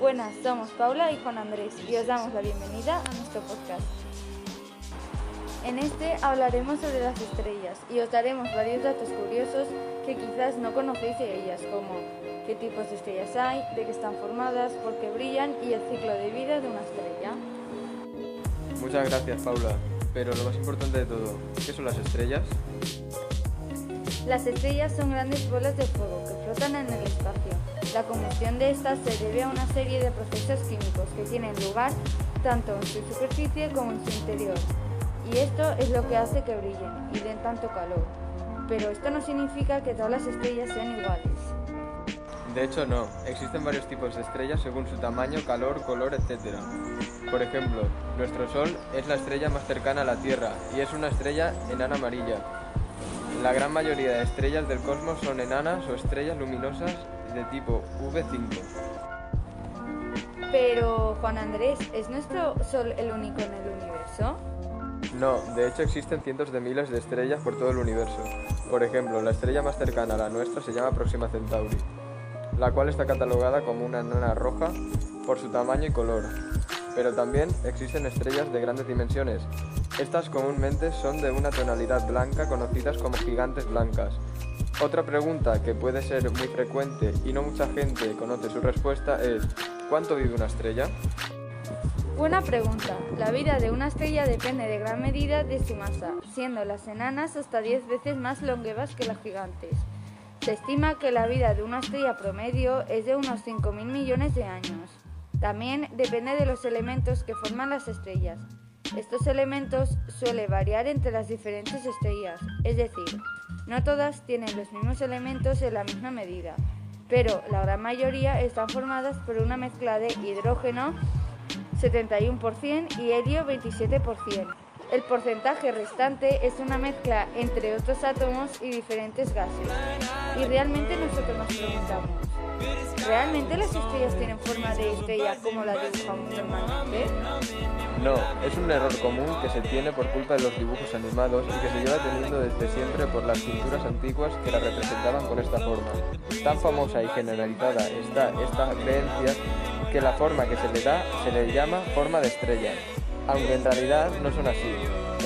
Buenas, somos Paula y Juan Andrés y os damos la bienvenida a nuestro podcast. En este hablaremos sobre las estrellas y os daremos varios datos curiosos que quizás no conocéis de ellas, como qué tipos de estrellas hay, de qué están formadas, por qué brillan y el ciclo de vida de una estrella. Muchas gracias, Paula. Pero lo más importante de todo, ¿qué son las estrellas? Las estrellas son grandes bolas de fuego que flotan en el espacio. La combustión de estas se debe a una serie de procesos químicos que tienen lugar tanto en su superficie como en su interior. Y esto es lo que hace que brillen y den tanto calor. Pero esto no significa que todas las estrellas sean iguales. De hecho, no. Existen varios tipos de estrellas según su tamaño, calor, color, etc. Por ejemplo, nuestro Sol es la estrella más cercana a la Tierra y es una estrella enana amarilla. La gran mayoría de estrellas del cosmos son enanas o estrellas luminosas de tipo V5. Pero, Juan Andrés, ¿es nuestro Sol el único en el universo? No, de hecho existen cientos de miles de estrellas por todo el universo. Por ejemplo, la estrella más cercana a la nuestra se llama Próxima Centauri, la cual está catalogada como una enana roja por su tamaño y color. Pero también existen estrellas de grandes dimensiones. Estas comúnmente son de una tonalidad blanca conocidas como gigantes blancas. Otra pregunta que puede ser muy frecuente y no mucha gente conoce su respuesta es ¿cuánto vive una estrella? Buena pregunta. La vida de una estrella depende de gran medida de su masa, siendo las enanas hasta 10 veces más longevas que las gigantes. Se estima que la vida de una estrella promedio es de unos 5.000 millones de años. También depende de los elementos que forman las estrellas. Estos elementos suelen variar entre las diferentes estrellas, es decir, no todas tienen los mismos elementos en la misma medida, pero la gran mayoría están formadas por una mezcla de hidrógeno 71% y helio 27%. El porcentaje restante es una mezcla entre otros átomos y diferentes gases. Y realmente nosotros nos preguntamos, ¿realmente las estrellas tienen forma de estrella como la dibujamos normalmente? No, es un error común que se tiene por culpa de los dibujos animados y que se lleva teniendo desde siempre por las pinturas antiguas que la representaban con esta forma. Tan famosa y generalizada está esta creencia que la forma que se le da se le llama forma de estrella, aunque en realidad no son así.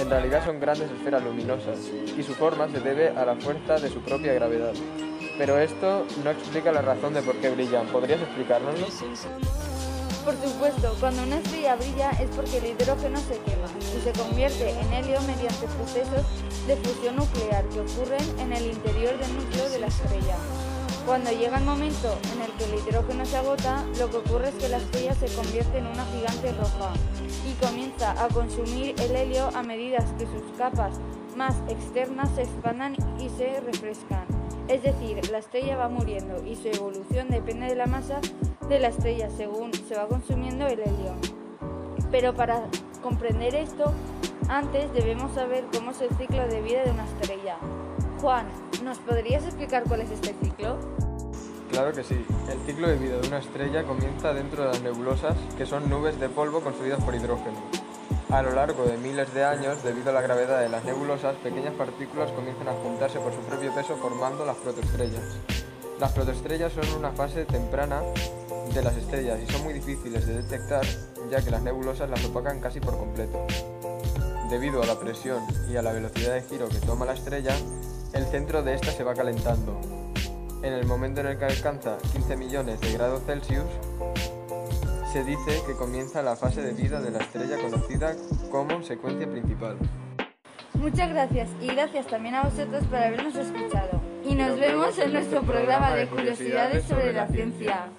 En realidad son grandes esferas luminosas y su forma se debe a la fuerza de su propia gravedad. Pero esto no explica la razón de por qué brillan. ¿Podrías explicárnoslo? Por supuesto, cuando una estrella brilla es porque el hidrógeno se quema y se convierte en helio mediante procesos de fusión nuclear que ocurren en el interior del núcleo de la estrella. Cuando llega el momento en el que el hidrógeno se agota, lo que ocurre es que la estrella se convierte en una gigante roja y comienza a consumir el helio a medida que sus capas más externas se expandan y se refrescan. Es decir, la estrella va muriendo y su evolución depende de la masa de la estrella según se va consumiendo el helio. Pero para comprender esto, antes debemos saber cómo es el ciclo de vida de una estrella. Juan, ¿nos podrías explicar cuál es este ciclo? Claro que sí. El ciclo de vida de una estrella comienza dentro de las nebulosas, que son nubes de polvo construidas por hidrógeno. A lo largo de miles de años, debido a la gravedad de las nebulosas, pequeñas partículas comienzan a juntarse por su propio peso formando las protoestrellas. Las protoestrellas son una fase temprana de las estrellas y son muy difíciles de detectar ya que las nebulosas las opacan casi por completo. Debido a la presión y a la velocidad de giro que toma la estrella, el centro de esta se va calentando. En el momento en el que alcanza 15 millones de grados Celsius, se dice que comienza la fase de vida de la estrella conocida como secuencia principal. Muchas gracias y gracias también a vosotros por habernos escuchado. Y nos vemos en nuestro programa de curiosidades sobre la ciencia.